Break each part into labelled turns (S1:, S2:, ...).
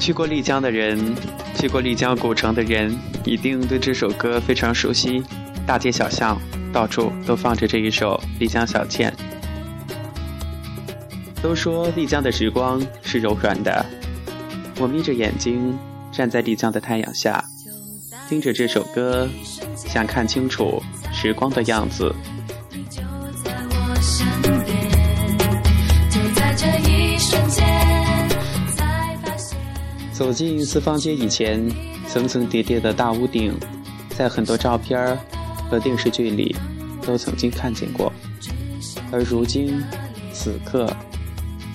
S1: 去过丽江的人，去过丽江古城的人，一定对这首歌非常熟悉。大街小巷，到处都放着这一首《丽江小倩》。都说丽江的时光是柔软的，我眯着眼睛站在丽江的太阳下，听着这首歌，想看清楚时光的样子。走进四方街以前，层层叠叠的大屋顶，在很多照片和电视剧里都曾经看见过，而如今此刻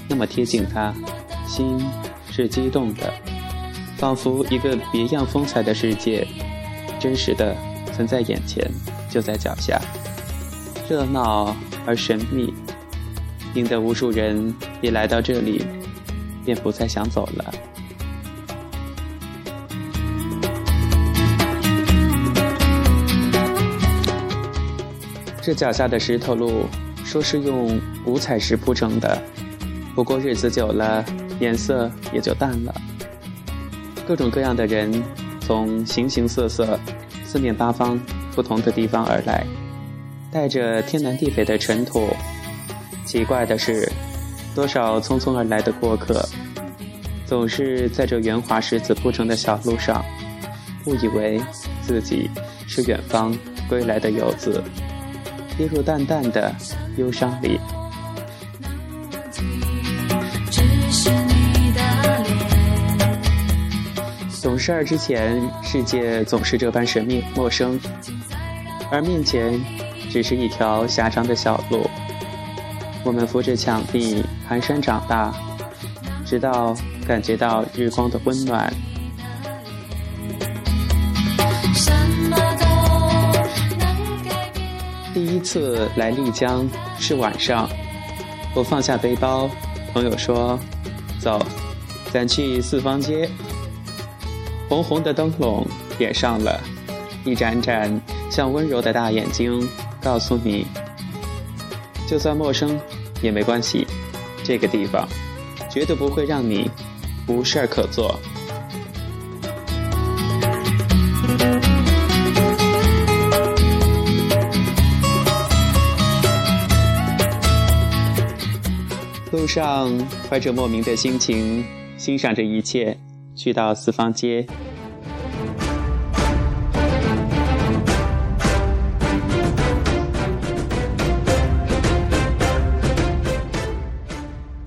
S1: 那么贴近它，心是激动的，仿佛一个别样风采的世界，真实的存在眼前，就在脚下，热闹而神秘，引得无数人一来到这里，便不再想走了。这脚下的石头路，说是用五彩石铺成的，不过日子久了，颜色也就淡了。各种各样的人，从形形色色、四面八方、不同的地方而来，带着天南地北的尘土。奇怪的是，多少匆匆而来的过客，总是在这圆滑石子铺成的小路上，误以为自己是远方归来的游子。跌入淡淡的忧伤里。懂事儿之前，世界总是这般神秘陌生，而面前只是一条狭长的小路。我们扶着墙壁蹒跚长大，直到感觉到日光的温暖。第一次来丽江是晚上，我放下背包，朋友说：“走，咱去四方街。”红红的灯笼点上了，一盏盏像温柔的大眼睛，告诉你：就算陌生也没关系，这个地方绝对不会让你无事儿可做。路上怀着莫名的心情，欣赏着一切，去到四方街。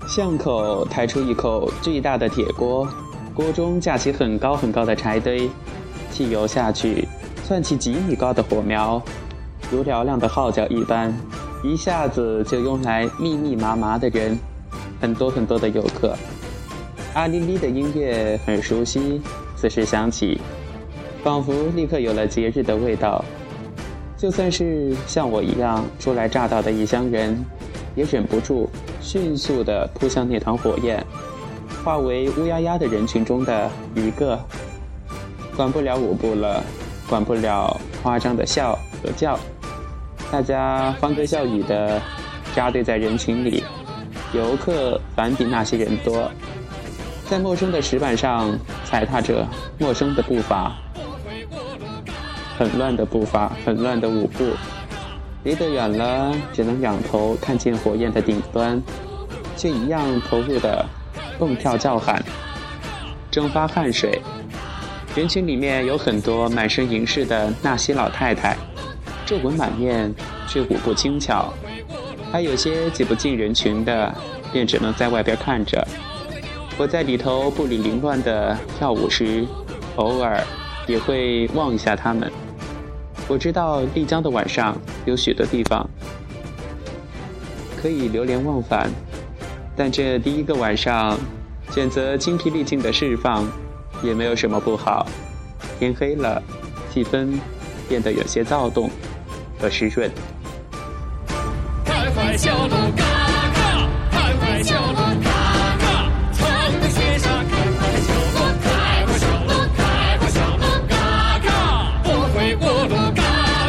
S1: 巷口抬出一口巨大的铁锅，锅中架起很高很高的柴堆，汽油下去，窜起几米高的火苗，如嘹亮的号角一般，一下子就拥来密密麻麻的人。很多很多的游客，阿丽丽的音乐很熟悉，此时响起，仿佛立刻有了节日的味道。就算是像我一样初来乍到的异乡人，也忍不住迅速地扑向那团火焰，化为乌压压的人群中的一个。管不了舞步了，管不了夸张的笑和叫，大家欢歌笑语地扎堆在人群里。游客反比那些人多，在陌生的石板上踩踏着陌生的步伐，很乱的步伐，很乱的舞步。离得远了，只能仰头看见火焰的顶端，却一样投入的蹦跳叫喊，蒸发汗水。人群里面有很多满身银饰的纳西老太太，皱纹满面，却舞步轻巧。还有些挤不进人群的，便只能在外边看着。我在里头步履凌乱的跳舞时，偶尔也会望一下他们。我知道丽江的晚上有许多地方可以流连忘返，但这第一个晚上选择精疲力尽的释放，也没有什么不好。天黑了，气氛变得有些躁动和湿润。小鹿嘎嘎，开快小鹿嘎嘎，唱的雪山开快小路，开快小路，开快小路嘎嘎，不回过路嘎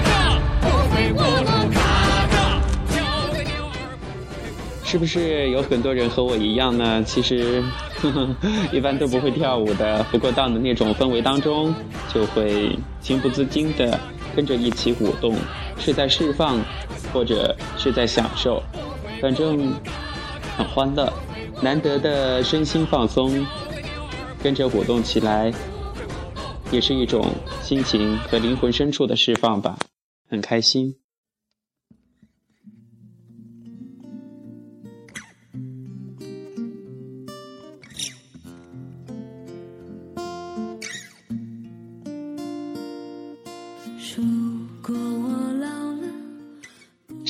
S1: 嘎，不回过路嘎嘎，小的鸟儿。是不是有很多人和我一样呢？其实呵呵 一般都不会跳舞的，不过到了那种氛围当中，就会情不自禁的跟着一起舞动，是在释放，或者是在享受，反正很欢乐，难得的身心放松，跟着舞动起来，也是一种心情和灵魂深处的释放吧，很开心。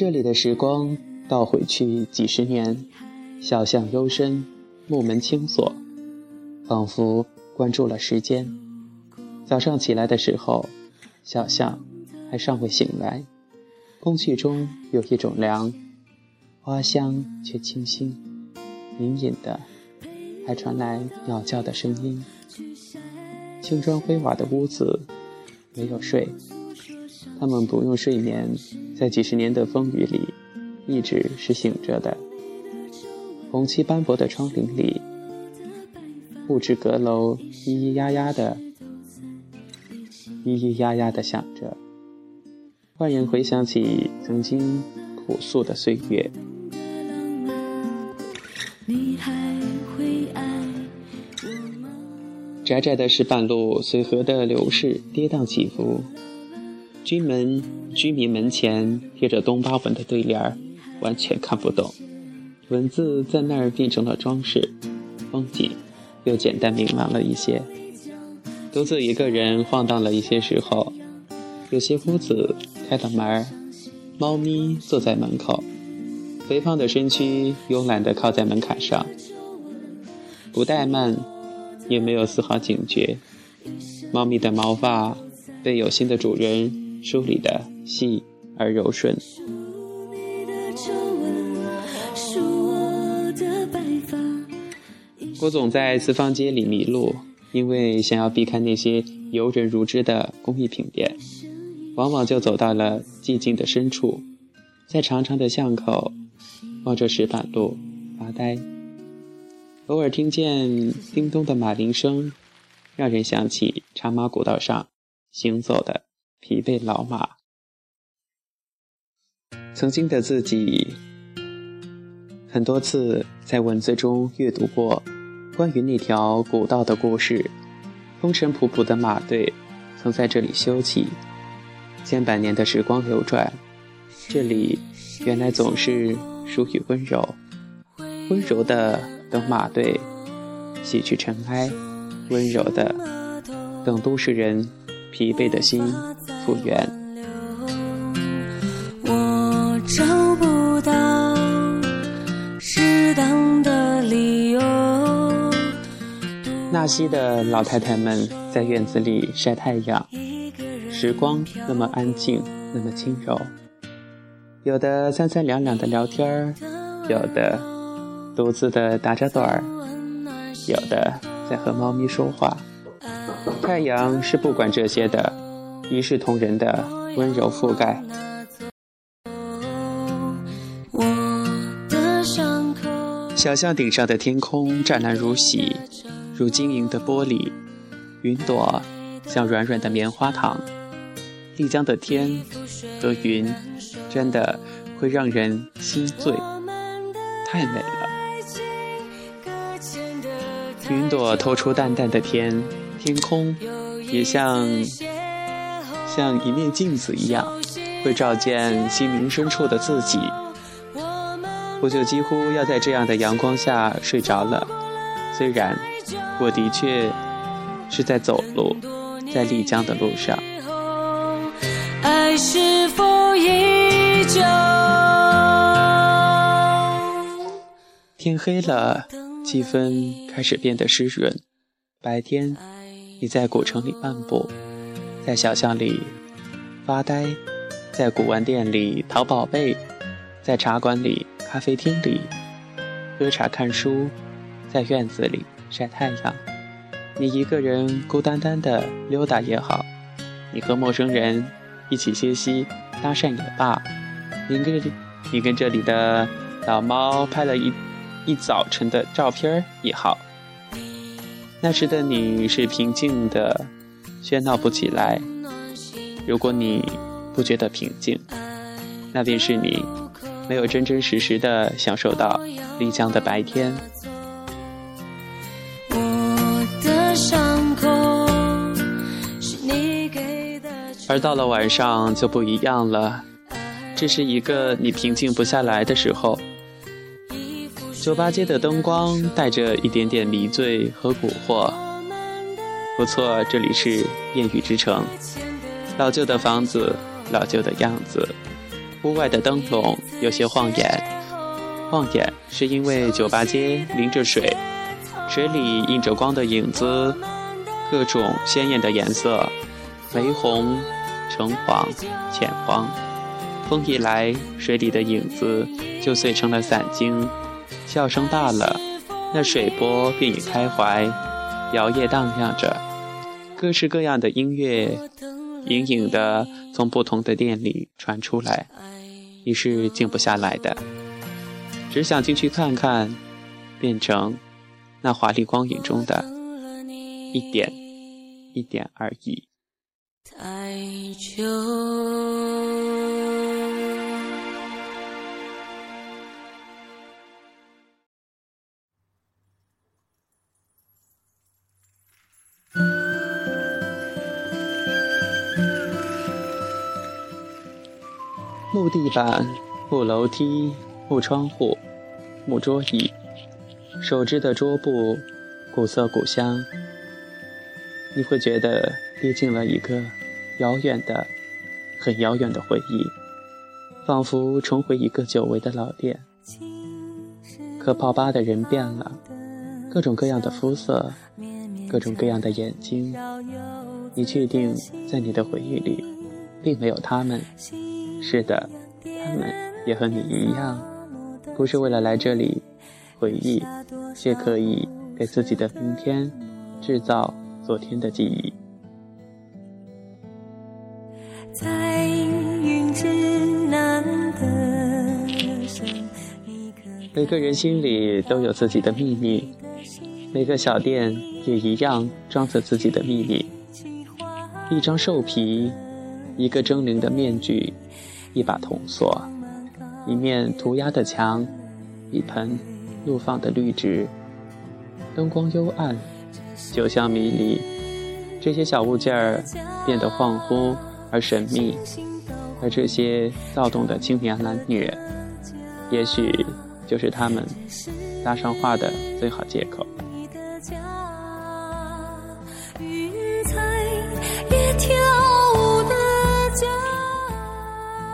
S1: 这里的时光倒回去几十年，小巷幽深，木门轻锁，仿佛关注了时间。早上起来的时候，小巷还尚未醒来，空气中有一种凉，花香却清新，隐隐的还传来鸟叫的声音。青砖灰瓦的屋子，没有睡。他们不用睡眠，在几十年的风雨里，一直是醒着的。红漆斑驳的窗棂里，布置阁楼咿咿呀呀的，咿咿呀呀的响着，万人回想起曾经朴素的岁月。窄窄的石板路随河的流逝跌宕起伏。居门居民门前贴着东巴文的对联儿，完全看不懂。文字在那儿变成了装饰，风景又简单明朗了一些。独自一个人晃荡了一些时候，有些屋子开了门儿，猫咪坐在门口，肥胖的身躯慵懒地靠在门槛上，不怠慢，也没有丝毫警觉。猫咪的毛发被有心的主人。梳理的细而柔顺。郭总在四方街里迷路，因为想要避开那些游人如织的工艺品店，往往就走到了寂静的深处，在长长的巷口望着石板路发呆。偶尔听见叮咚的马铃声，让人想起茶马古道上行走的。疲惫老马，曾经的自己，很多次在文字中阅读过关于那条古道的故事。风尘仆仆的马队曾在这里休憩，千百年的时光流转，这里原来总是属于温柔，温柔的等马队洗去尘埃，温柔的等都市人疲惫的心。复原。我找不到适当的理由。纳西的老太太们在院子里晒太阳，时光那么安静，那么轻柔。有的三三两两的聊天儿，有的独自的打着盹儿，有的在和猫咪说话。太阳是不管这些的。一视同仁的温柔覆盖。小巷顶上的天空湛蓝如洗，如晶莹的玻璃，云朵像软软的棉花糖。丽江的天和云，真的会让人心醉，太美了。云朵透出淡淡的天，天空也像。像一面镜子一样，会照见心灵深处的自己。我就几乎要在这样的阳光下睡着了。虽然我的确是在走路，在丽江的路上。爱是否依旧？天黑了，气氛开始变得湿润。白天，你在古城里漫步。在小巷里发呆，在古玩店里淘宝贝，在茶馆里、咖啡厅里喝茶看书，在院子里晒太阳。你一个人孤单单的溜达也好，你和陌生人一起歇息搭讪也罢，你跟你跟这里的老猫拍了一一早晨的照片也好。那时的你是平静的，喧闹不起来。如果你不觉得平静，那便是你没有真真实实的享受到丽江的白天。而到了晚上就不一样了，这是一个你平静不下来的时候。酒吧街的灯光带着一点点迷醉和蛊惑。不错，这里是艳遇之城。老旧的房子，老旧的样子，屋外的灯笼有些晃眼。晃眼是因为酒吧街临着水，水里映着光的影子，各种鲜艳的颜色，玫红、橙黄、浅黄。风一来，水里的影子就碎成了散晶。笑声大了，那水波便已开怀，摇曳荡漾着，各式各样的音乐，隐隐的从不同的店里传出来，你是静不下来的，只想进去看看，变成那华丽光影中的一点一点而已。太久。木地板、木楼梯、木窗户、木桌椅，手织的桌布，古色古香。你会觉得跌进了一个遥远的、很遥远的回忆，仿佛重回一个久违的老店。可泡吧的人变了，各种各样的肤色，各种各样的眼睛。你确定，在你的回忆里，并没有他们？是的，他们也和你一样，不是为了来这里回忆，却可以给自己的明天制造昨天的记忆。在云之南的每个人心里都有自己的秘密，每个小店也一样装着自己的秘密。一张兽皮，一个狰狞的面具。一把铜锁，一面涂鸦的墙，一盆怒放的绿植，灯光幽暗，酒香迷离，这些小物件儿变得恍惚而神秘，而这些躁动的青年男女，也许就是他们搭上话的最好借口。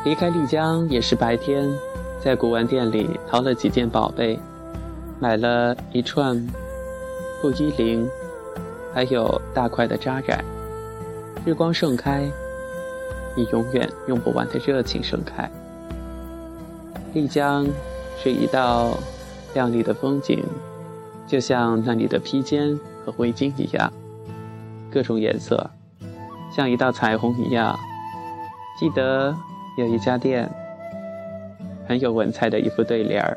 S1: 离开丽江也是白天，在古玩店里淘了几件宝贝，买了一串布依铃，还有大块的扎染。日光盛开，以永远用不完的热情盛开。丽江是一道亮丽的风景，就像那里的披肩和围巾一样，各种颜色，像一道彩虹一样。记得。有一家店，很有文采的一副对联儿：“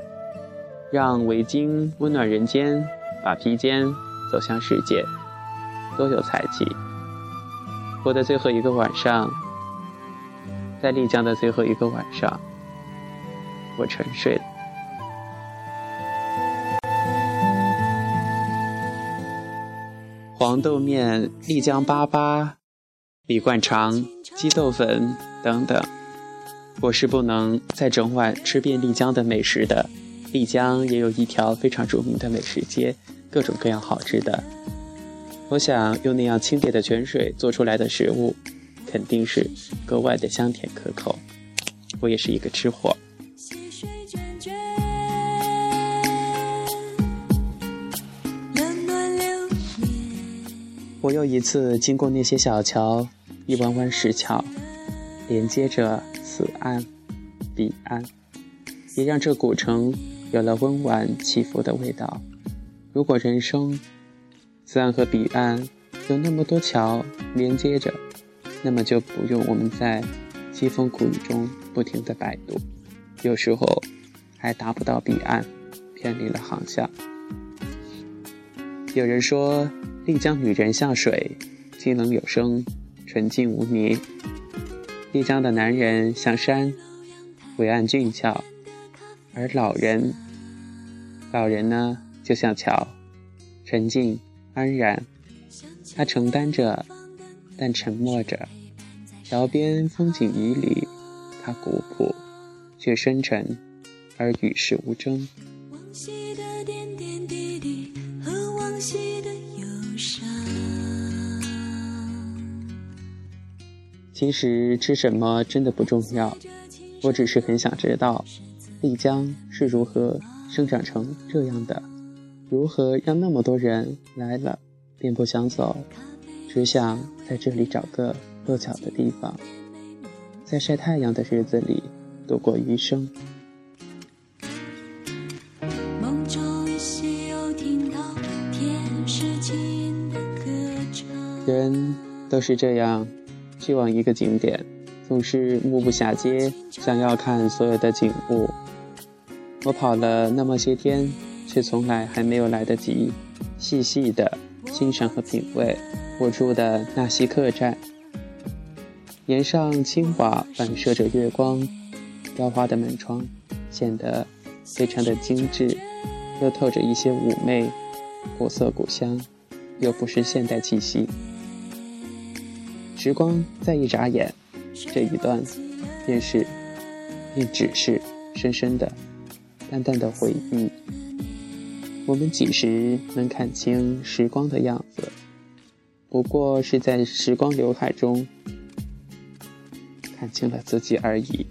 S1: 让围巾温暖人间，把披肩走向世界。”多有才气！我的最后一个晚上，在丽江的最后一个晚上，我沉睡了。黄豆面、丽江粑粑、米灌肠、鸡豆粉等等。我是不能在整晚吃遍丽江的美食的。丽江也有一条非常著名的美食街，各种各样好吃的。我想用那样清冽的泉水做出来的食物，肯定是格外的香甜可口。我也是一个吃货。我又一次经过那些小桥，一弯弯石桥，连接着。此岸，彼岸，也让这古城有了温婉起伏的味道。如果人生，此岸和彼岸有那么多桥连接着，那么就不用我们在凄风苦雨中不停的摆渡。有时候，还达不到彼岸，偏离了航向。有人说，丽江女人像水，清冷有声，纯净无泥；丽江的男人像山，伟岸俊俏；而老人，老人呢，就像桥，沉静安然。他承担着，但沉默着。桥边风景旖旎，他古朴却深沉，而与世无争。其实吃什么真的不重要，我只是很想知道，丽江是如何生长成这样的，如何让那么多人来了便不想走，只想在这里找个落脚的地方，在晒太阳的日子里度过余生。人都是这样。去往一个景点，总是目不暇接，想要看所有的景物。我跑了那么些天，却从来还没有来得及细细的欣赏和品味我住的纳西客栈。檐上青瓦反射着月光，雕花的门窗显得非常的精致，又透着一些妩媚，古色古香，又不失现代气息。时光再一眨眼，这一段，便是，便只是深深的、淡淡的回忆。我们几时能看清时光的样子？不过是在时光流海中，看清了自己而已。